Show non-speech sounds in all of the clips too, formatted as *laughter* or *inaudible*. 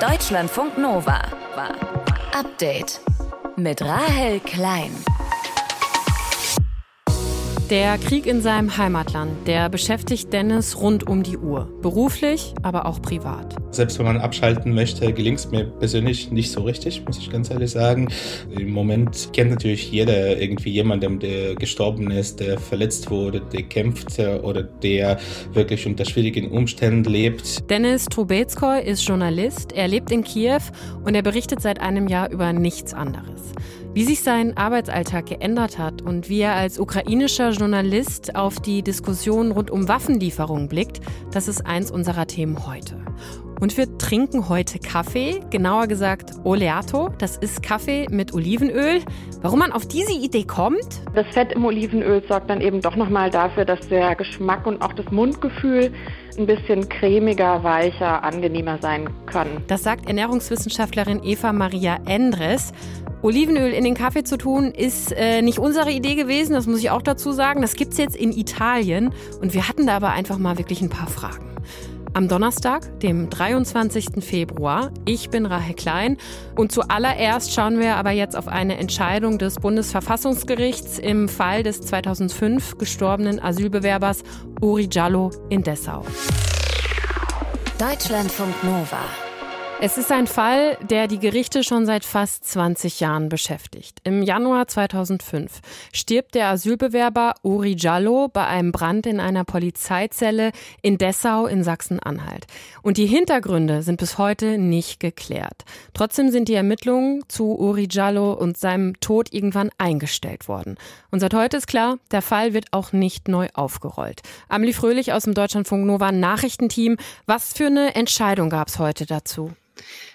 Deutschlandfunk Nova. Update mit Rahel Klein. Der Krieg in seinem Heimatland, der beschäftigt Dennis rund um die Uhr. Beruflich, aber auch privat. Selbst wenn man abschalten möchte, gelingt es mir persönlich nicht so richtig, muss ich ganz ehrlich sagen. Im Moment kennt natürlich jeder irgendwie jemanden, der gestorben ist, der verletzt wurde, der kämpft oder der wirklich unter schwierigen Umständen lebt. Dennis Trubetskoy ist Journalist, er lebt in Kiew und er berichtet seit einem Jahr über nichts anderes. Wie sich sein Arbeitsalltag geändert hat und wie er als ukrainischer Journalist auf die Diskussion rund um Waffenlieferungen blickt, das ist eins unserer Themen heute. Und wir trinken heute Kaffee, genauer gesagt Oleato. Das ist Kaffee mit Olivenöl. Warum man auf diese Idee kommt? Das Fett im Olivenöl sorgt dann eben doch nochmal dafür, dass der Geschmack und auch das Mundgefühl ein bisschen cremiger, weicher, angenehmer sein können. Das sagt Ernährungswissenschaftlerin Eva Maria Endres. Olivenöl in den Kaffee zu tun, ist äh, nicht unsere Idee gewesen, das muss ich auch dazu sagen. Das gibt es jetzt in Italien und wir hatten da aber einfach mal wirklich ein paar Fragen. Am Donnerstag, dem 23. Februar. Ich bin Rahel Klein und zuallererst schauen wir aber jetzt auf eine Entscheidung des Bundesverfassungsgerichts im Fall des 2005 gestorbenen Asylbewerbers Uri Giallo in Dessau. Deutschlandfunk Nova. Es ist ein Fall, der die Gerichte schon seit fast 20 Jahren beschäftigt. Im Januar 2005 stirbt der Asylbewerber Uri Giallo bei einem Brand in einer Polizeizelle in Dessau in Sachsen-Anhalt. Und die Hintergründe sind bis heute nicht geklärt. Trotzdem sind die Ermittlungen zu Uri Giallo und seinem Tod irgendwann eingestellt worden. Und seit heute ist klar, der Fall wird auch nicht neu aufgerollt. Amelie Fröhlich aus dem Deutschlandfunk Nova Nachrichtenteam. Was für eine Entscheidung gab es heute dazu?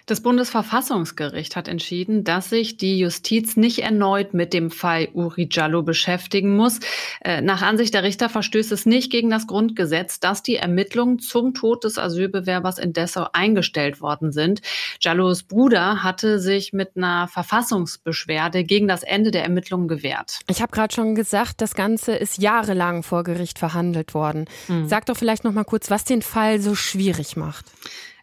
Das Bundesverfassungsgericht hat entschieden, dass sich die Justiz nicht erneut mit dem Fall Uri Jallo beschäftigen muss. Äh, nach Ansicht der Richter verstößt es nicht gegen das Grundgesetz, dass die Ermittlungen zum Tod des Asylbewerbers in Dessau eingestellt worden sind. Jallos Bruder hatte sich mit einer Verfassungsbeschwerde gegen das Ende der Ermittlungen gewehrt. Ich habe gerade schon gesagt, das Ganze ist jahrelang vor Gericht verhandelt worden. Mhm. Sag doch vielleicht noch mal kurz, was den Fall so schwierig macht.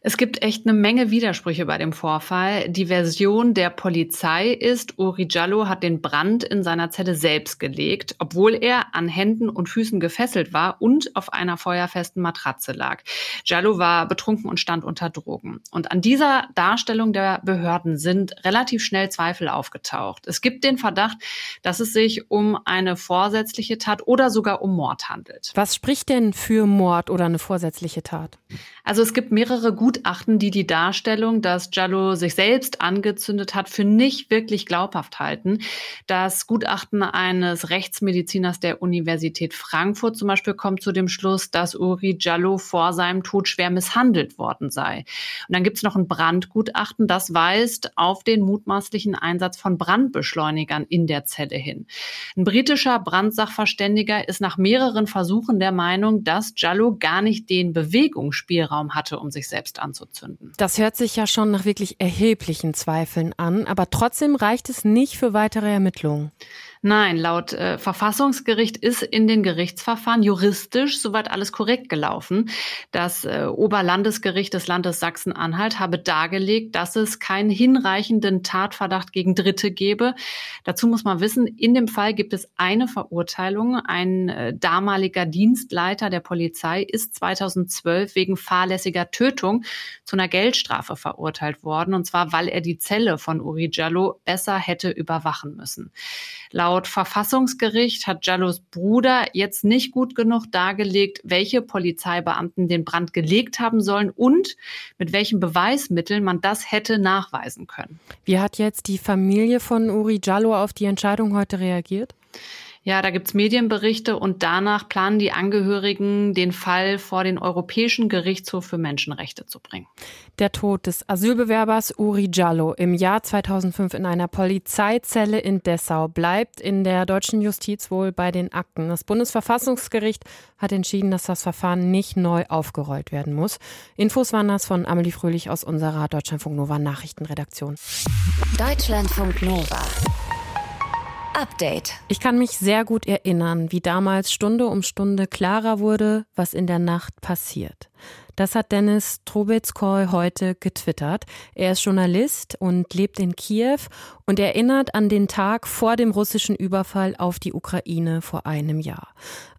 Es gibt echt eine Menge Widersprüche bei dem Vorfall. Die Version der Polizei ist, Uri Jallo hat den Brand in seiner Zelle selbst gelegt, obwohl er an Händen und Füßen gefesselt war und auf einer feuerfesten Matratze lag. Jallo war betrunken und stand unter Drogen. Und an dieser Darstellung der Behörden sind relativ schnell Zweifel aufgetaucht. Es gibt den Verdacht, dass es sich um eine vorsätzliche Tat oder sogar um Mord handelt. Was spricht denn für Mord oder eine vorsätzliche Tat? Also es gibt mehrere Gutachten, die die Darstellung, dass Jallo sich selbst angezündet hat, für nicht wirklich glaubhaft halten. Das Gutachten eines Rechtsmediziners der Universität Frankfurt zum Beispiel kommt zu dem Schluss, dass Uri Jallo vor seinem Tod schwer misshandelt worden sei. Und dann gibt es noch ein Brandgutachten, das weist auf den mutmaßlichen Einsatz von Brandbeschleunigern in der Zelle hin. Ein britischer Brandsachverständiger ist nach mehreren Versuchen der Meinung, dass Jallo gar nicht den Bewegungsspielraum Spielraum hatte, um sich selbst anzuzünden. Das hört sich ja schon nach wirklich erheblichen Zweifeln an, aber trotzdem reicht es nicht für weitere Ermittlungen. Nein, laut äh, Verfassungsgericht ist in den Gerichtsverfahren juristisch soweit alles korrekt gelaufen. Das äh, Oberlandesgericht des Landes Sachsen-Anhalt habe dargelegt, dass es keinen hinreichenden Tatverdacht gegen Dritte gebe. Dazu muss man wissen, in dem Fall gibt es eine Verurteilung. Ein äh, damaliger Dienstleiter der Polizei ist 2012 wegen fahrlässiger Tötung zu einer Geldstrafe verurteilt worden, und zwar weil er die Zelle von Uri Jallo besser hätte überwachen müssen. Laut Verfassungsgericht hat Jallos Bruder jetzt nicht gut genug dargelegt, welche Polizeibeamten den Brand gelegt haben sollen und mit welchen Beweismitteln man das hätte nachweisen können. Wie hat jetzt die Familie von Uri Jallo auf die Entscheidung heute reagiert? Ja, da gibt's Medienberichte und danach planen die Angehörigen, den Fall vor den Europäischen Gerichtshof für Menschenrechte zu bringen. Der Tod des Asylbewerbers Uri Jallo im Jahr 2005 in einer Polizeizelle in Dessau bleibt in der deutschen Justiz wohl bei den Akten. Das Bundesverfassungsgericht hat entschieden, dass das Verfahren nicht neu aufgerollt werden muss. Infos waren das von Amelie Fröhlich aus unserer Deutschlandfunk Nova Nachrichtenredaktion. Deutschlandfunk Nova. Update. Ich kann mich sehr gut erinnern, wie damals Stunde um Stunde klarer wurde, was in der Nacht passiert. Das hat Dennis Trubetskoy heute getwittert. Er ist Journalist und lebt in Kiew und erinnert an den Tag vor dem russischen Überfall auf die Ukraine vor einem Jahr.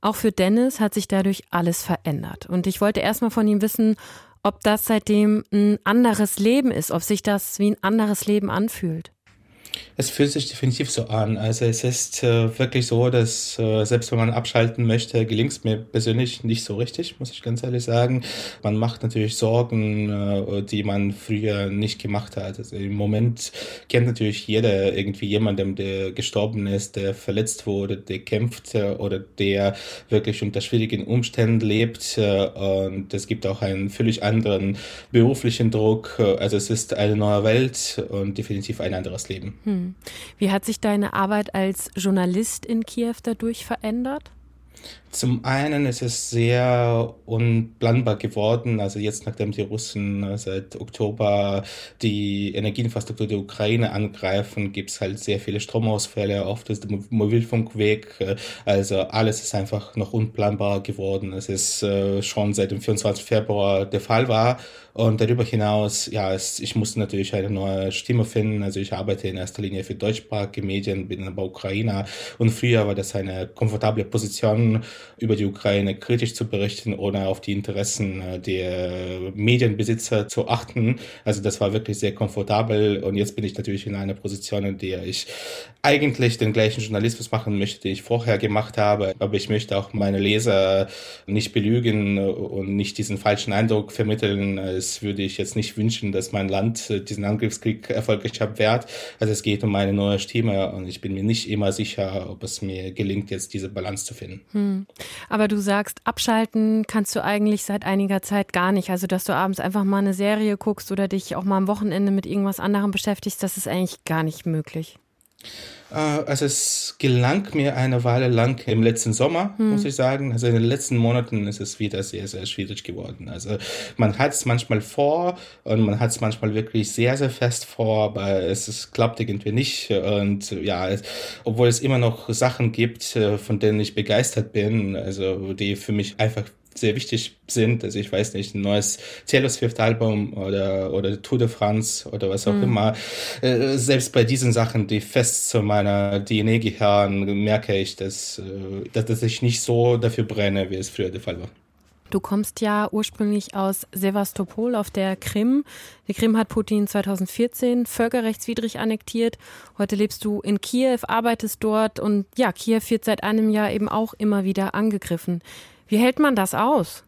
Auch für Dennis hat sich dadurch alles verändert. Und ich wollte erstmal von ihm wissen, ob das seitdem ein anderes Leben ist, ob sich das wie ein anderes Leben anfühlt. Es fühlt sich definitiv so an. Also es ist äh, wirklich so, dass äh, selbst wenn man abschalten möchte, gelingt es mir persönlich nicht so richtig, muss ich ganz ehrlich sagen. Man macht natürlich Sorgen, äh, die man früher nicht gemacht hat. Also Im Moment kennt natürlich jeder irgendwie jemanden, der gestorben ist, der verletzt wurde, der kämpft äh, oder der wirklich unter schwierigen Umständen lebt. Äh, und es gibt auch einen völlig anderen beruflichen Druck. Also es ist eine neue Welt und definitiv ein anderes Leben. Hm. Wie hat sich deine Arbeit als Journalist in Kiew dadurch verändert? Zum einen ist es sehr unplanbar geworden. Also jetzt, nachdem die Russen äh, seit Oktober die Energieinfrastruktur der Ukraine angreifen, gibt es halt sehr viele Stromausfälle. Oft ist der Mobilfunk weg. Äh, also alles ist einfach noch unplanbar geworden. Es ist äh, schon seit dem 24. Februar der Fall war. Und darüber hinaus, ja, es, ich musste natürlich eine neue Stimme finden. Also ich arbeite in erster Linie für deutschsprachige Medien, bin aber Ukrainer. Und früher war das eine komfortable Position über die Ukraine kritisch zu berichten, ohne auf die Interessen äh, der Medienbesitzer zu achten. Also das war wirklich sehr komfortabel und jetzt bin ich natürlich in einer Position, in der ich eigentlich den gleichen Journalismus machen möchte, den ich vorher gemacht habe, aber ich möchte auch meine Leser nicht belügen und nicht diesen falschen Eindruck vermitteln. Es würde ich jetzt nicht wünschen, dass mein Land diesen Angriffskrieg erfolgreich abwehrt. Also es geht um eine neue Stimme und ich bin mir nicht immer sicher, ob es mir gelingt, jetzt diese Balance zu finden. Hm. Aber du sagst, abschalten kannst du eigentlich seit einiger Zeit gar nicht. Also, dass du abends einfach mal eine Serie guckst oder dich auch mal am Wochenende mit irgendwas anderem beschäftigst, das ist eigentlich gar nicht möglich. Äh, also es gelang mir eine Weile lang im letzten Sommer, hm. muss ich sagen. Also in den letzten Monaten ist es wieder sehr, sehr schwierig geworden. Also man hat es manchmal vor und man hat es manchmal wirklich sehr, sehr fest vor, aber es, es klappt irgendwie nicht. Und ja, es, obwohl es immer noch Sachen gibt, äh, von denen ich begeistert bin, also die für mich einfach sehr wichtig sind. Also ich weiß nicht, ein neues Taylor Swift Album oder, oder Tour de France oder was auch mhm. immer. Äh, selbst bei diesen Sachen, die fest zu meiner DNA gehören, merke ich, dass, äh, dass, dass ich nicht so dafür brenne, wie es früher der Fall war. Du kommst ja ursprünglich aus Sevastopol auf der Krim. Die Krim hat Putin 2014 völkerrechtswidrig annektiert. Heute lebst du in Kiew, arbeitest dort und ja, Kiew wird seit einem Jahr eben auch immer wieder angegriffen. Wie hält man das aus?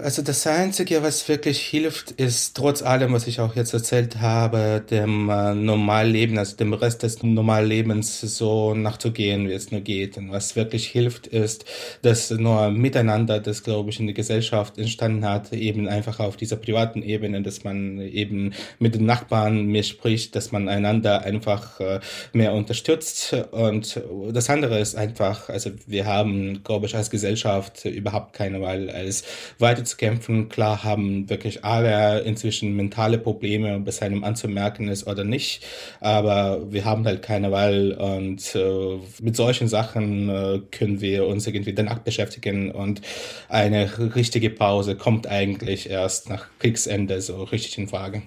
Also das Einzige, was wirklich hilft, ist trotz allem, was ich auch jetzt erzählt habe, dem äh, Normalleben, also dem Rest des Normallebens so nachzugehen, wie es nur geht. Und was wirklich hilft, ist, dass nur Miteinander, das glaube ich in der Gesellschaft entstanden hat, eben einfach auf dieser privaten Ebene, dass man eben mit den Nachbarn mehr spricht, dass man einander einfach äh, mehr unterstützt. Und das andere ist einfach, also wir haben, glaube ich, als Gesellschaft überhaupt keine Wahl, als weiter zu kämpfen. Klar haben wirklich alle inzwischen mentale Probleme, ob es einem anzumerken ist oder nicht. Aber wir haben halt keine Wahl und äh, mit solchen Sachen äh, können wir uns irgendwie danach beschäftigen und eine richtige Pause kommt eigentlich erst nach Kriegsende so richtig in Frage.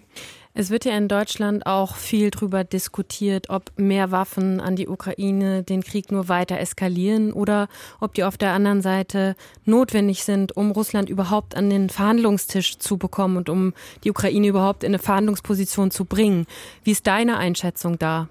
Es wird ja in Deutschland auch viel darüber diskutiert, ob mehr Waffen an die Ukraine den Krieg nur weiter eskalieren oder ob die auf der anderen Seite notwendig sind, um Russland überhaupt an den Verhandlungstisch zu bekommen und um die Ukraine überhaupt in eine Verhandlungsposition zu bringen. Wie ist deine Einschätzung da?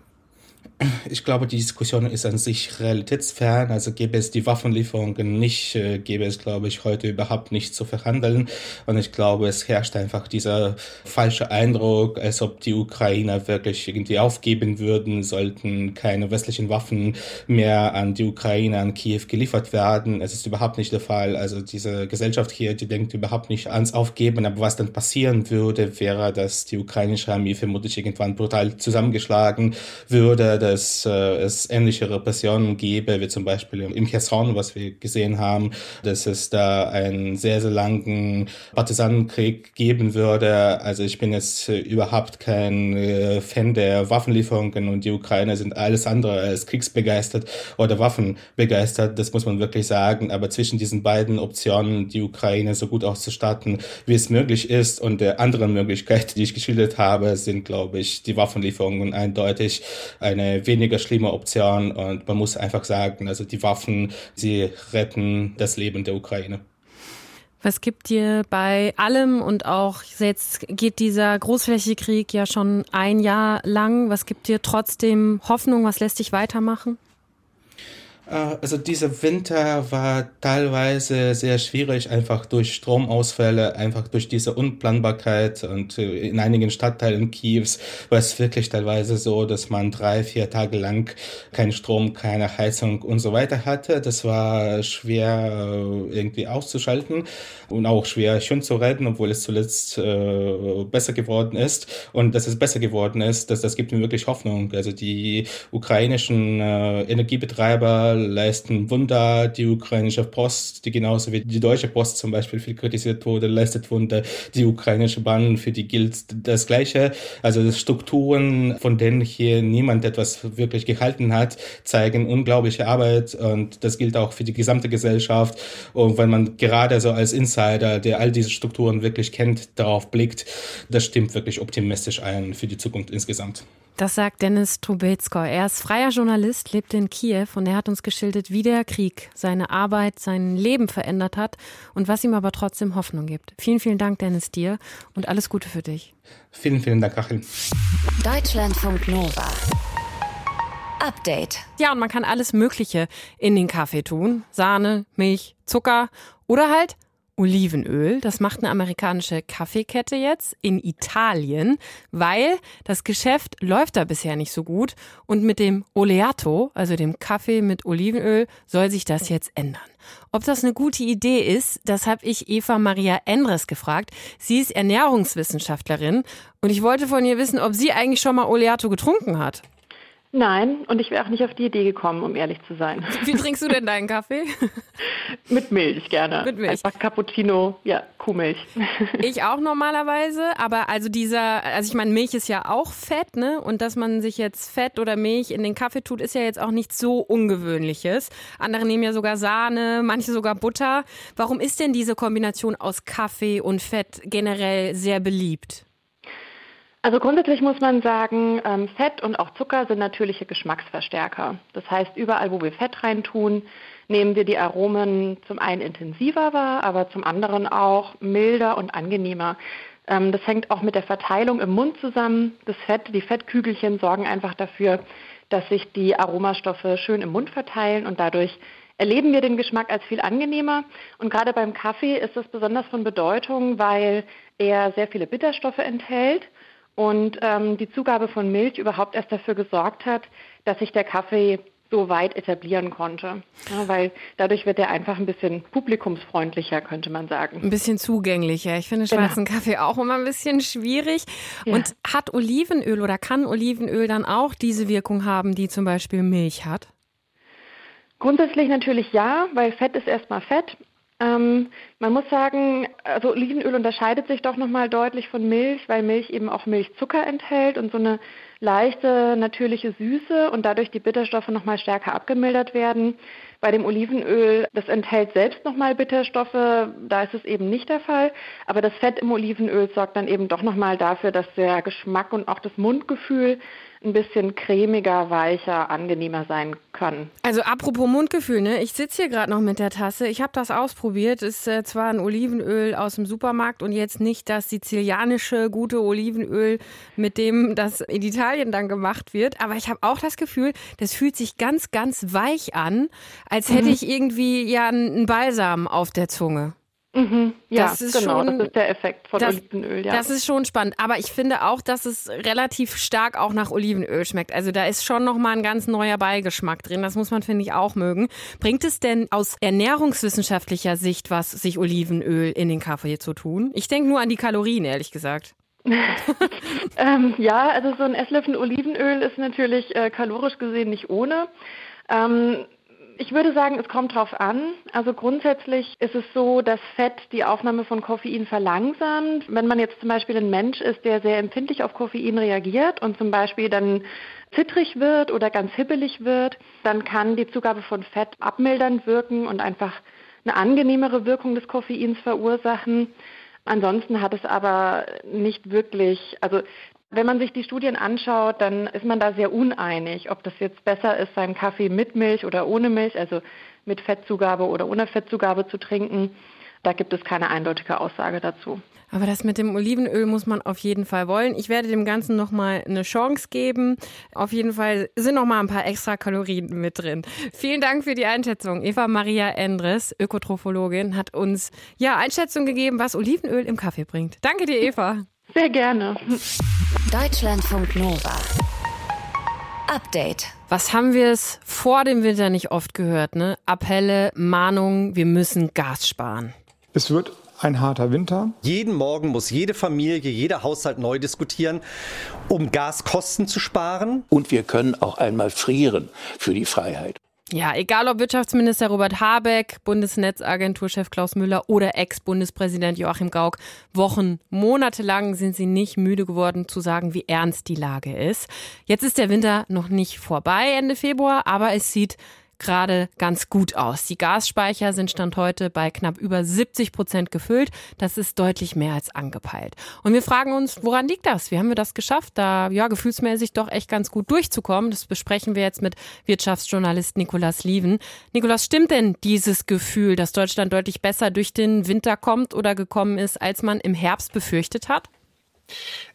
Ich glaube, die Diskussion ist an sich realitätsfern. Also gäbe es die Waffenlieferungen nicht, äh, gäbe es, glaube ich, heute überhaupt nicht zu verhandeln. Und ich glaube, es herrscht einfach dieser falsche Eindruck, als ob die Ukrainer wirklich irgendwie aufgeben würden, sollten keine westlichen Waffen mehr an die Ukraine, an Kiew geliefert werden. Es ist überhaupt nicht der Fall. Also diese Gesellschaft hier, die denkt überhaupt nicht ans Aufgeben. Aber was dann passieren würde, wäre, dass die ukrainische Armee vermutlich irgendwann brutal zusammengeschlagen würde dass äh, es ähnliche Repressionen gäbe, wie zum Beispiel im Cherson, was wir gesehen haben, dass es da einen sehr, sehr langen Partisanenkrieg geben würde. Also ich bin jetzt äh, überhaupt kein äh, Fan der Waffenlieferungen und die Ukrainer sind alles andere als kriegsbegeistert oder waffenbegeistert, das muss man wirklich sagen. Aber zwischen diesen beiden Optionen, die Ukraine so gut auszustatten, wie es möglich ist und der anderen Möglichkeit, *laughs* die ich geschildert habe, sind, glaube ich, die Waffenlieferungen eindeutig eine weniger schlimme Option und man muss einfach sagen, also die Waffen, sie retten das Leben der Ukraine. Was gibt dir bei allem und auch jetzt geht dieser großflächige Krieg ja schon ein Jahr lang, was gibt dir trotzdem Hoffnung, was lässt dich weitermachen? Äh, also dieser Winter war teilweise sehr schwierig, einfach durch Stromausfälle, einfach durch diese Unplanbarkeit und äh, in einigen Stadtteilen Kiews war es wirklich teilweise so, dass man drei, vier Tage lang keinen Strom, keine Heizung und so weiter hatte. Das war schwer äh, irgendwie auszuschalten und auch schwer schön zu retten, obwohl es zuletzt äh, besser geworden ist. Und dass es besser geworden ist, das, das gibt mir wirklich Hoffnung. Also die ukrainischen äh, Energiebetreiber leisten Wunder. Die ukrainische Post, die genauso wie die deutsche Post zum Beispiel viel kritisiert wurde, leistet Wunder. Die ukrainische Bahn, für die gilt das Gleiche. Also Strukturen, von denen hier niemand etwas wirklich gehalten hat, zeigen unglaubliche Arbeit und das gilt auch für die gesamte Gesellschaft. Und wenn man gerade so als Insider, der all diese Strukturen wirklich kennt, darauf blickt, das stimmt wirklich optimistisch ein für die Zukunft insgesamt. Das sagt Dennis Trubetskoy. Er ist freier Journalist, lebt in Kiew und er hat uns geschildert, wie der Krieg seine Arbeit, sein Leben verändert hat und was ihm aber trotzdem Hoffnung gibt. Vielen, vielen Dank, Dennis, dir und alles Gute für dich. Vielen, vielen Dank, Achel. Deutschlandfunk Nova. Update. Ja, und man kann alles Mögliche in den Kaffee tun. Sahne, Milch, Zucker oder halt Olivenöl. Das macht eine amerikanische Kaffeekette jetzt in Italien, weil das Geschäft läuft da bisher nicht so gut. Und mit dem Oleato, also dem Kaffee mit Olivenöl, soll sich das jetzt ändern. Ob das eine gute Idee ist, das habe ich Eva Maria Endres gefragt. Sie ist Ernährungswissenschaftlerin und ich wollte von ihr wissen, ob sie eigentlich schon mal Oleato getrunken hat. Nein, und ich wäre auch nicht auf die Idee gekommen, um ehrlich zu sein. Wie trinkst du denn deinen Kaffee? *laughs* Mit Milch gerne. Mit Milch. Einfach Cappuccino, ja, Kuhmilch. *laughs* Ich auch normalerweise, aber also dieser, also ich meine, Milch ist ja auch Fett, ne? Und dass man sich jetzt Fett oder Milch in den Kaffee tut, ist ja jetzt auch nichts so Ungewöhnliches. Andere nehmen ja sogar Sahne, manche sogar Butter. Warum ist denn diese Kombination aus Kaffee und Fett generell sehr beliebt? Also grundsätzlich muss man sagen, ähm, Fett und auch Zucker sind natürliche Geschmacksverstärker. Das heißt, überall, wo wir Fett reintun, nehmen wir die Aromen zum einen intensiver wahr, aber zum anderen auch milder und angenehmer. Ähm, das hängt auch mit der Verteilung im Mund zusammen. Das Fett, die Fettkügelchen sorgen einfach dafür, dass sich die Aromastoffe schön im Mund verteilen und dadurch erleben wir den Geschmack als viel angenehmer. Und gerade beim Kaffee ist das besonders von Bedeutung, weil er sehr viele Bitterstoffe enthält und ähm, die Zugabe von Milch überhaupt erst dafür gesorgt hat, dass sich der Kaffee so weit etablieren konnte. Ja, weil dadurch wird er einfach ein bisschen publikumsfreundlicher, könnte man sagen. Ein bisschen zugänglicher. Ich finde genau. schwarzen genau. Kaffee auch immer ein bisschen schwierig. Ja. Und hat Olivenöl oder kann Olivenöl dann auch diese Wirkung haben, die zum Beispiel Milch hat? Grundsätzlich natürlich ja, weil Fett ist erstmal Fett ähm, man muss sagen, also Olivenöl unterscheidet sich doch nochmal deutlich von Milch, weil Milch eben auch Milchzucker enthält und so eine leichte natürliche Süße und dadurch die Bitterstoffe nochmal stärker abgemildert werden. Bei dem Olivenöl, das enthält selbst nochmal Bitterstoffe, da ist es eben nicht der Fall. Aber das Fett im Olivenöl sorgt dann eben doch nochmal dafür, dass der Geschmack und auch das Mundgefühl ein bisschen cremiger, weicher, angenehmer sein kann. Also apropos Mundgefühl, ne? Ich sitze hier gerade noch mit der Tasse. Ich habe das ausprobiert. Ist äh, zwar ein Olivenöl aus dem Supermarkt und jetzt nicht das sizilianische gute Olivenöl, mit dem das in Italien dann gemacht wird, aber ich habe auch das Gefühl, das fühlt sich ganz, ganz weich an, als hätte mhm. ich irgendwie ja einen Balsam auf der Zunge. Mhm, ja, das ist genau, schon, das ist der Effekt von das, Olivenöl. Ja. Das ist schon spannend, aber ich finde auch, dass es relativ stark auch nach Olivenöl schmeckt. Also da ist schon nochmal ein ganz neuer Beigeschmack drin. Das muss man finde ich auch mögen. Bringt es denn aus ernährungswissenschaftlicher Sicht was, sich Olivenöl in den Kaffee zu tun? Ich denke nur an die Kalorien, ehrlich gesagt. *laughs* ähm, ja, also so ein Esslöffel Olivenöl ist natürlich äh, kalorisch gesehen nicht ohne. Ähm, ich würde sagen, es kommt drauf an. Also grundsätzlich ist es so, dass Fett die Aufnahme von Koffein verlangsamt. Wenn man jetzt zum Beispiel ein Mensch ist, der sehr empfindlich auf Koffein reagiert und zum Beispiel dann zittrig wird oder ganz hibbelig wird, dann kann die Zugabe von Fett abmildernd wirken und einfach eine angenehmere Wirkung des Koffeins verursachen. Ansonsten hat es aber nicht wirklich, also wenn man sich die Studien anschaut, dann ist man da sehr uneinig, ob das jetzt besser ist, seinen Kaffee mit Milch oder ohne Milch, also mit Fettzugabe oder ohne Fettzugabe zu trinken. Da gibt es keine eindeutige Aussage dazu. Aber das mit dem Olivenöl muss man auf jeden Fall wollen. Ich werde dem Ganzen nochmal eine Chance geben. Auf jeden Fall sind noch mal ein paar extra Kalorien mit drin. Vielen Dank für die Einschätzung. Eva Maria Endres, Ökotrophologin, hat uns ja Einschätzung gegeben, was Olivenöl im Kaffee bringt. Danke dir, Eva. Sehr gerne. Deutschlandfunk Nova. Update. Was haben wir es vor dem Winter nicht oft gehört, ne? Appelle, Mahnungen, wir müssen Gas sparen. Es wird ein harter Winter. Jeden Morgen muss jede Familie, jeder Haushalt neu diskutieren, um Gaskosten zu sparen. Und wir können auch einmal frieren für die Freiheit. Ja, egal ob Wirtschaftsminister Robert Habeck, Bundesnetzagenturchef Klaus Müller oder Ex-Bundespräsident Joachim Gauck, Wochen, Monate lang sind sie nicht müde geworden zu sagen, wie ernst die Lage ist. Jetzt ist der Winter noch nicht vorbei Ende Februar, aber es sieht gerade ganz gut aus. Die Gasspeicher sind Stand heute bei knapp über 70 Prozent gefüllt. Das ist deutlich mehr als angepeilt. Und wir fragen uns, woran liegt das? Wie haben wir das geschafft, da ja gefühlsmäßig doch echt ganz gut durchzukommen? Das besprechen wir jetzt mit Wirtschaftsjournalist Nikolas Lieven. Nikolas, stimmt denn dieses Gefühl, dass Deutschland deutlich besser durch den Winter kommt oder gekommen ist, als man im Herbst befürchtet hat?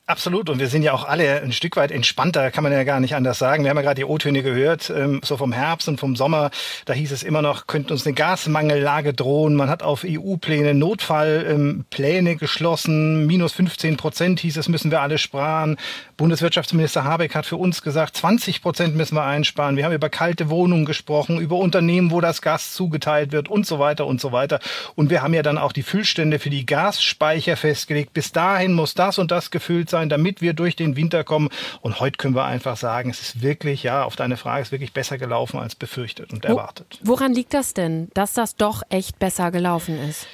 Absolut. Und wir sind ja auch alle ein Stück weit entspannter, kann man ja gar nicht anders sagen. Wir haben ja gerade die O-Töne gehört, ähm, so vom Herbst und vom Sommer. Da hieß es immer noch, könnte uns eine Gasmangellage drohen. Man hat auf EU-Pläne Notfallpläne ähm, geschlossen. Minus 15 Prozent hieß es, müssen wir alle sparen. Bundeswirtschaftsminister Habeck hat für uns gesagt, 20 Prozent müssen wir einsparen. Wir haben über kalte Wohnungen gesprochen, über Unternehmen, wo das Gas zugeteilt wird und so weiter und so weiter. Und wir haben ja dann auch die Füllstände für die Gasspeicher festgelegt. Bis dahin muss das und das gefüllt sein sein, damit wir durch den Winter kommen. Und heute können wir einfach sagen, es ist wirklich, ja, auf deine Frage, es ist wirklich besser gelaufen als befürchtet und erwartet. Woran liegt das denn, dass das doch echt besser gelaufen ist?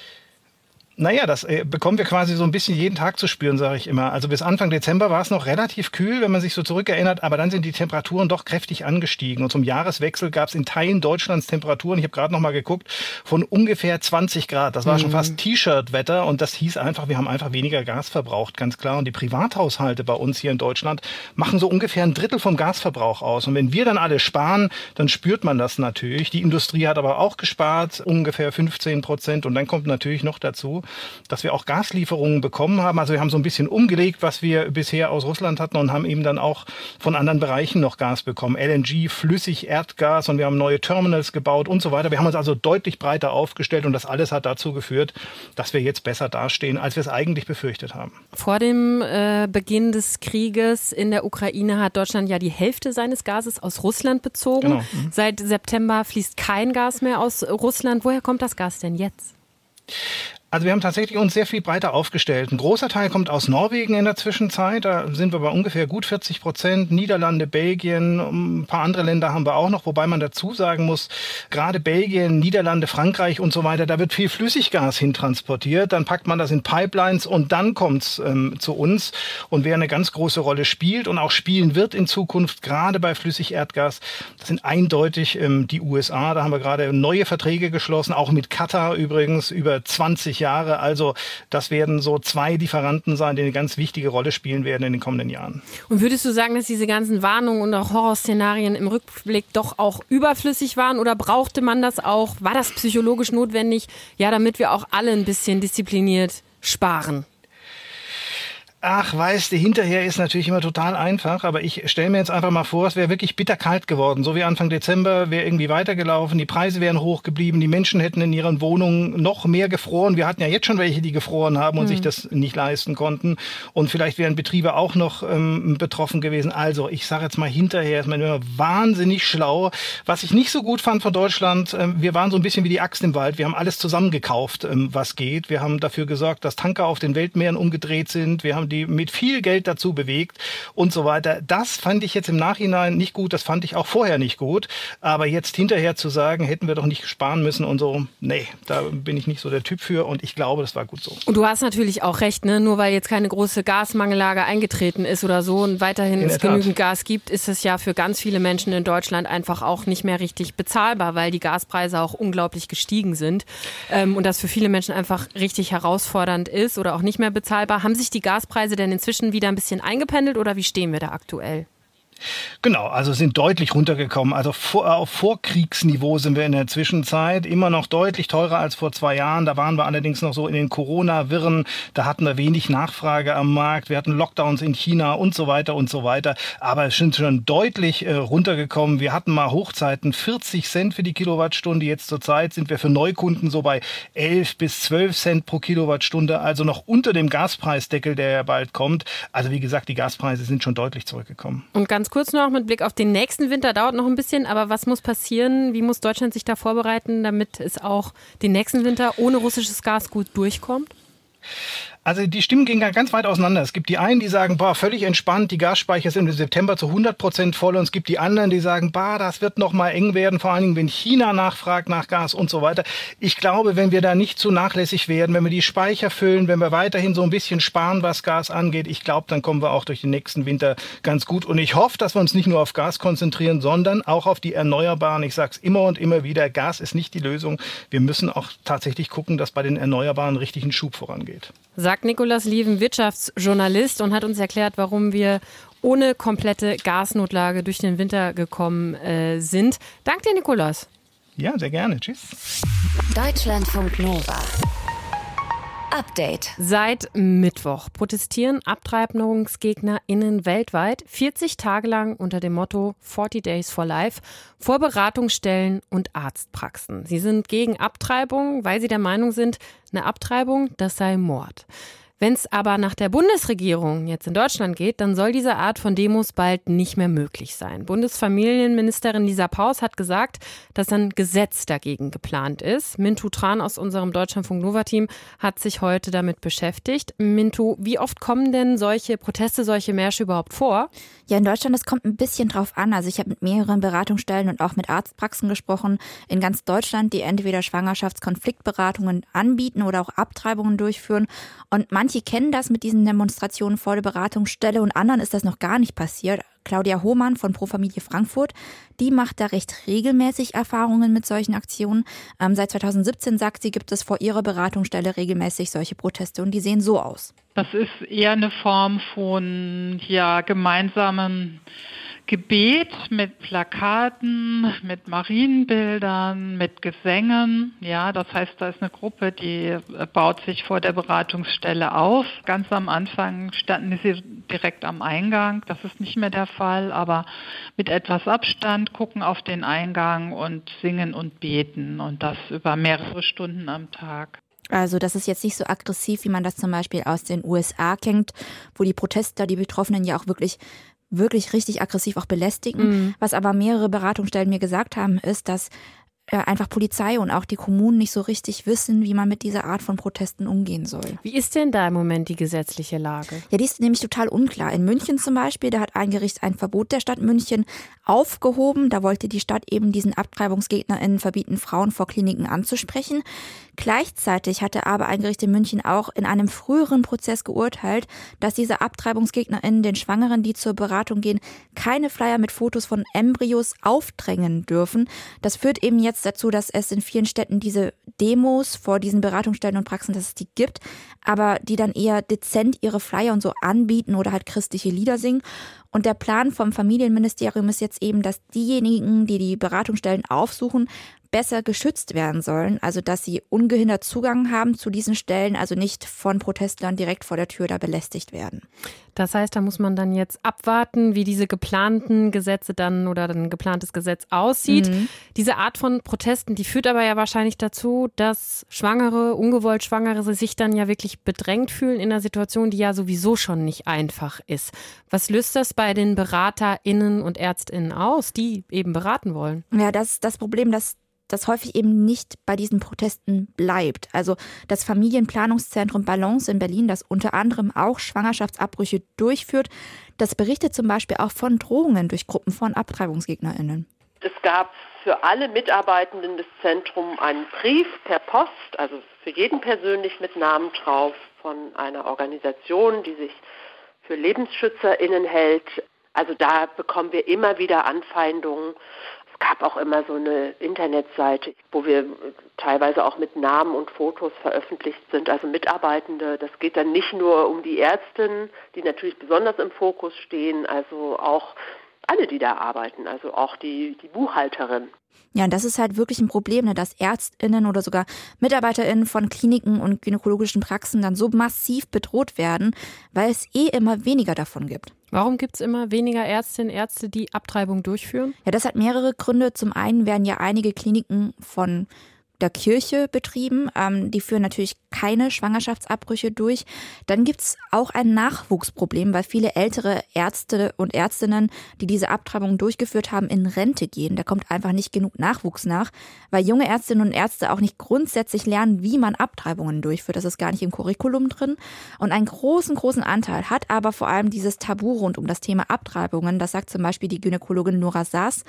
Naja, das äh, bekommen wir quasi so ein bisschen jeden Tag zu spüren, sage ich immer. Also bis Anfang Dezember war es noch relativ kühl, wenn man sich so zurückerinnert, aber dann sind die Temperaturen doch kräftig angestiegen. Und zum Jahreswechsel gab es in Teilen Deutschlands Temperaturen, ich habe gerade noch mal geguckt, von ungefähr 20 Grad. Das war mhm. schon fast T-Shirt-Wetter und das hieß einfach, wir haben einfach weniger Gas verbraucht, ganz klar. Und die Privathaushalte bei uns hier in Deutschland machen so ungefähr ein Drittel vom Gasverbrauch aus. Und wenn wir dann alle sparen, dann spürt man das natürlich. Die Industrie hat aber auch gespart, ungefähr 15 Prozent. Und dann kommt natürlich noch dazu, dass wir auch Gaslieferungen bekommen haben. Also wir haben so ein bisschen umgelegt, was wir bisher aus Russland hatten und haben eben dann auch von anderen Bereichen noch Gas bekommen. LNG, flüssig Erdgas und wir haben neue Terminals gebaut und so weiter. Wir haben uns also deutlich breiter aufgestellt und das alles hat dazu geführt, dass wir jetzt besser dastehen, als wir es eigentlich befürchtet haben. Vor dem äh, Beginn des Krieges in der Ukraine hat Deutschland ja die Hälfte seines Gases aus Russland bezogen. Genau. Mhm. Seit September fließt kein Gas mehr aus Russland. Woher kommt das Gas denn jetzt? Also wir haben tatsächlich uns sehr viel breiter aufgestellt. Ein großer Teil kommt aus Norwegen in der Zwischenzeit. Da sind wir bei ungefähr gut 40 Prozent. Niederlande, Belgien, ein paar andere Länder haben wir auch noch, wobei man dazu sagen muss, gerade Belgien, Niederlande, Frankreich und so weiter, da wird viel Flüssiggas hintransportiert. Dann packt man das in Pipelines und dann kommt's ähm, zu uns. Und wer eine ganz große Rolle spielt und auch spielen wird in Zukunft, gerade bei Flüssigerdgas, das sind eindeutig ähm, die USA. Da haben wir gerade neue Verträge geschlossen, auch mit Katar übrigens über 20 Jahre. Also das werden so zwei Lieferanten sein, die eine ganz wichtige Rolle spielen werden in den kommenden Jahren. Und würdest du sagen, dass diese ganzen Warnungen und auch Horrorszenarien im Rückblick doch auch überflüssig waren oder brauchte man das auch? War das psychologisch notwendig? Ja, damit wir auch alle ein bisschen diszipliniert sparen. Ach, weißt du, hinterher ist natürlich immer total einfach, aber ich stelle mir jetzt einfach mal vor, es wäre wirklich bitterkalt geworden. So wie Anfang Dezember wäre irgendwie weitergelaufen, die Preise wären hoch geblieben, die Menschen hätten in ihren Wohnungen noch mehr gefroren. Wir hatten ja jetzt schon welche, die gefroren haben und mhm. sich das nicht leisten konnten. Und vielleicht wären Betriebe auch noch ähm, betroffen gewesen. Also, ich sage jetzt mal hinterher, ist man immer wahnsinnig schlau. Was ich nicht so gut fand von Deutschland, ähm, wir waren so ein bisschen wie die Axt im Wald. Wir haben alles zusammengekauft, ähm, was geht. Wir haben dafür gesorgt, dass Tanker auf den Weltmeeren umgedreht sind. Wir haben die mit viel Geld dazu bewegt und so weiter. Das fand ich jetzt im Nachhinein nicht gut, das fand ich auch vorher nicht gut. Aber jetzt hinterher zu sagen, hätten wir doch nicht sparen müssen und so, nee, da bin ich nicht so der Typ für und ich glaube, das war gut so. Und du hast natürlich auch recht, ne? nur weil jetzt keine große Gasmangellage eingetreten ist oder so und weiterhin es genügend Gas gibt, ist es ja für ganz viele Menschen in Deutschland einfach auch nicht mehr richtig bezahlbar, weil die Gaspreise auch unglaublich gestiegen sind ähm, und das für viele Menschen einfach richtig herausfordernd ist oder auch nicht mehr bezahlbar. Haben sich die Gaspreise denn inzwischen wieder ein bisschen eingependelt oder wie stehen wir da aktuell? Genau, also sind deutlich runtergekommen. Also vor, auf Vorkriegsniveau sind wir in der Zwischenzeit immer noch deutlich teurer als vor zwei Jahren. Da waren wir allerdings noch so in den Corona-Wirren. Da hatten wir wenig Nachfrage am Markt. Wir hatten Lockdowns in China und so weiter und so weiter. Aber es sind schon deutlich äh, runtergekommen. Wir hatten mal Hochzeiten 40 Cent für die Kilowattstunde. Jetzt zur Zeit sind wir für Neukunden so bei 11 bis 12 Cent pro Kilowattstunde. Also noch unter dem Gaspreisdeckel, der ja bald kommt. Also wie gesagt, die Gaspreise sind schon deutlich zurückgekommen. Und ganz kurz noch mit Blick auf den nächsten Winter, dauert noch ein bisschen, aber was muss passieren? Wie muss Deutschland sich da vorbereiten, damit es auch den nächsten Winter ohne russisches Gas gut durchkommt? Also die Stimmen gehen ganz weit auseinander. Es gibt die einen, die sagen, boah, völlig entspannt, die Gasspeicher sind im September zu 100 Prozent voll. Und es gibt die anderen, die sagen, bah, das wird noch mal eng werden, vor allen Dingen, wenn China nachfragt nach Gas und so weiter. Ich glaube, wenn wir da nicht zu nachlässig werden, wenn wir die Speicher füllen, wenn wir weiterhin so ein bisschen sparen, was Gas angeht, ich glaube, dann kommen wir auch durch den nächsten Winter ganz gut. Und ich hoffe, dass wir uns nicht nur auf Gas konzentrieren, sondern auch auf die Erneuerbaren. Ich sage es immer und immer wieder, Gas ist nicht die Lösung. Wir müssen auch tatsächlich gucken, dass bei den Erneuerbaren richtig ein Schub vorangeht sagt Nikolaus Lieven, Wirtschaftsjournalist, und hat uns erklärt, warum wir ohne komplette Gasnotlage durch den Winter gekommen äh, sind. Dank dir, Nikolaus. Ja, sehr gerne. Tschüss. Deutschlandfunk Nova. Update. Seit Mittwoch protestieren AbtreibungsgegnerInnen weltweit 40 Tage lang unter dem Motto 40 Days for Life vor Beratungsstellen und Arztpraxen. Sie sind gegen Abtreibung, weil sie der Meinung sind, eine Abtreibung, das sei Mord. Wenn es aber nach der Bundesregierung jetzt in Deutschland geht, dann soll diese Art von Demos bald nicht mehr möglich sein. Bundesfamilienministerin Lisa Paus hat gesagt, dass ein Gesetz dagegen geplant ist. Mintu Tran aus unserem Deutschlandfunk Nova Team hat sich heute damit beschäftigt. Mintu, wie oft kommen denn solche Proteste, solche Märsche überhaupt vor? Ja, in Deutschland, das kommt ein bisschen drauf an. Also ich habe mit mehreren Beratungsstellen und auch mit Arztpraxen gesprochen in ganz Deutschland, die entweder Schwangerschaftskonfliktberatungen anbieten oder auch Abtreibungen durchführen. Und manche Manche kennen das mit diesen Demonstrationen vor der Beratungsstelle und anderen ist das noch gar nicht passiert. Claudia Hohmann von Pro Familie Frankfurt, die macht da recht regelmäßig Erfahrungen mit solchen Aktionen. Ähm, seit 2017, sagt sie, gibt es vor ihrer Beratungsstelle regelmäßig solche Proteste und die sehen so aus. Das ist eher eine Form von ja, gemeinsamen Gebet mit Plakaten, mit Marienbildern, mit Gesängen. Ja, das heißt, da ist eine Gruppe, die äh, baut sich vor der Beratungsstelle auf. Ganz am Anfang standen sie direkt am Eingang. Das ist nicht mehr der Fall, aber mit etwas Abstand gucken auf den Eingang und singen und beten und das über mehrere Stunden am Tag. Also das ist jetzt nicht so aggressiv, wie man das zum Beispiel aus den USA kennt, wo die Protester die Betroffenen ja auch wirklich wirklich richtig aggressiv auch belästigen. Mhm. Was aber mehrere Beratungsstellen mir gesagt haben, ist, dass einfach Polizei und auch die Kommunen nicht so richtig wissen, wie man mit dieser Art von Protesten umgehen soll. Wie ist denn da im Moment die gesetzliche Lage? Ja, die ist nämlich total unklar. In München zum Beispiel, da hat ein Gericht ein Verbot der Stadt München aufgehoben. Da wollte die Stadt eben diesen AbtreibungsgegnerInnen verbieten, Frauen vor Kliniken anzusprechen. Gleichzeitig hatte aber ein Gericht in München auch in einem früheren Prozess geurteilt, dass diese AbtreibungsgegnerInnen den Schwangeren, die zur Beratung gehen, keine Flyer mit Fotos von Embryos aufdrängen dürfen. Das führt eben jetzt dazu, dass es in vielen Städten diese Demos vor diesen Beratungsstellen und Praxen, dass es die gibt, aber die dann eher dezent ihre Flyer und so anbieten oder halt christliche Lieder singen. Und der Plan vom Familienministerium ist jetzt eben, dass diejenigen, die die Beratungsstellen aufsuchen, besser geschützt werden sollen, also dass sie ungehindert Zugang haben zu diesen Stellen, also nicht von Protestlern direkt vor der Tür da belästigt werden. Das heißt, da muss man dann jetzt abwarten, wie diese geplanten Gesetze dann oder ein geplantes Gesetz aussieht. Mhm. Diese Art von Protesten, die führt aber ja wahrscheinlich dazu, dass Schwangere, ungewollt Schwangere sich dann ja wirklich bedrängt fühlen in einer Situation, die ja sowieso schon nicht einfach ist. Was löst das bei den BeraterInnen und ÄrztInnen aus, die eben beraten wollen? Ja, das ist das Problem, dass das häufig eben nicht bei diesen Protesten bleibt. Also das Familienplanungszentrum Balance in Berlin, das unter anderem auch Schwangerschaftsabbrüche durchführt, das berichtet zum Beispiel auch von Drohungen durch Gruppen von AbtreibungsgegnerInnen. Es gab für alle Mitarbeitenden des Zentrums einen Brief per Post, also für jeden persönlich mit Namen drauf, von einer Organisation, die sich für LebensschützerInnen hält. Also da bekommen wir immer wieder Anfeindungen. Gab auch immer so eine Internetseite, wo wir teilweise auch mit Namen und Fotos veröffentlicht sind, also Mitarbeitende. Das geht dann nicht nur um die Ärztinnen, die natürlich besonders im Fokus stehen, also auch alle, die da arbeiten, also auch die, die Buchhalterin. Ja, und das ist halt wirklich ein Problem, ne, dass Ärztinnen oder sogar Mitarbeiterinnen von Kliniken und gynäkologischen Praxen dann so massiv bedroht werden, weil es eh immer weniger davon gibt. Warum gibt es immer weniger Ärztinnen und Ärzte, die Abtreibung durchführen? Ja, das hat mehrere Gründe. Zum einen werden ja einige Kliniken von der Kirche betrieben. Ähm, die führen natürlich keine Schwangerschaftsabbrüche durch. Dann gibt's auch ein Nachwuchsproblem, weil viele ältere Ärzte und Ärztinnen, die diese Abtreibung durchgeführt haben, in Rente gehen. Da kommt einfach nicht genug Nachwuchs nach, weil junge Ärztinnen und Ärzte auch nicht grundsätzlich lernen, wie man Abtreibungen durchführt. Das ist gar nicht im Curriculum drin. Und einen großen, großen Anteil hat aber vor allem dieses Tabu rund um das Thema Abtreibungen. Das sagt zum Beispiel die Gynäkologin Nora Saas.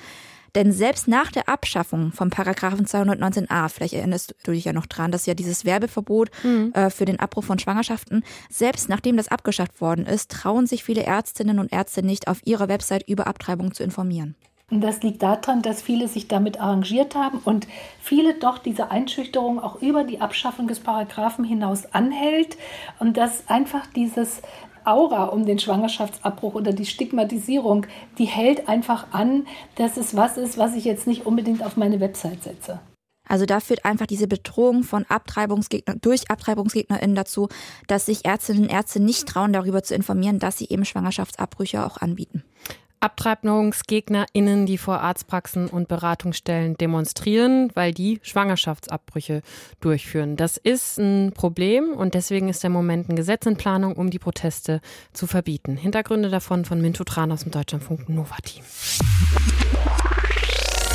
Denn selbst nach der Abschaffung vom Paragraphen 219a, vielleicht erinnerst du dich ja noch dran, das ist ja dieses Werbeverbot mhm. äh, für den Abbruch von Schwangerschaften, selbst nachdem das abgeschafft worden ist, trauen sich viele Ärztinnen und Ärzte nicht, auf ihrer Website über Abtreibung zu informieren. Und das liegt daran, dass viele sich damit arrangiert haben und viele doch diese Einschüchterung auch über die Abschaffung des Paragraphen hinaus anhält und dass einfach dieses Aura um den Schwangerschaftsabbruch oder die Stigmatisierung, die hält einfach an, dass es was ist, was ich jetzt nicht unbedingt auf meine Website setze. Also da führt einfach diese Bedrohung von Abtreibungsgegner durch AbtreibungsgegnerInnen dazu, dass sich Ärztinnen und Ärzte nicht trauen, darüber zu informieren, dass sie eben Schwangerschaftsabbrüche auch anbieten. AbtreibungsgegnerInnen, die vor Arztpraxen und Beratungsstellen demonstrieren, weil die Schwangerschaftsabbrüche durchführen. Das ist ein Problem und deswegen ist der Moment eine Gesetz in Planung, um die Proteste zu verbieten. Hintergründe davon von Minto Tran aus dem Deutschlandfunk Nova Team.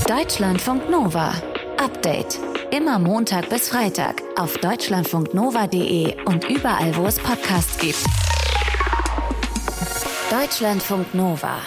Deutschlandfunk Nova. Update. Immer Montag bis Freitag auf deutschlandfunknova.de und überall, wo es Podcasts gibt. Deutschlandfunk Nova.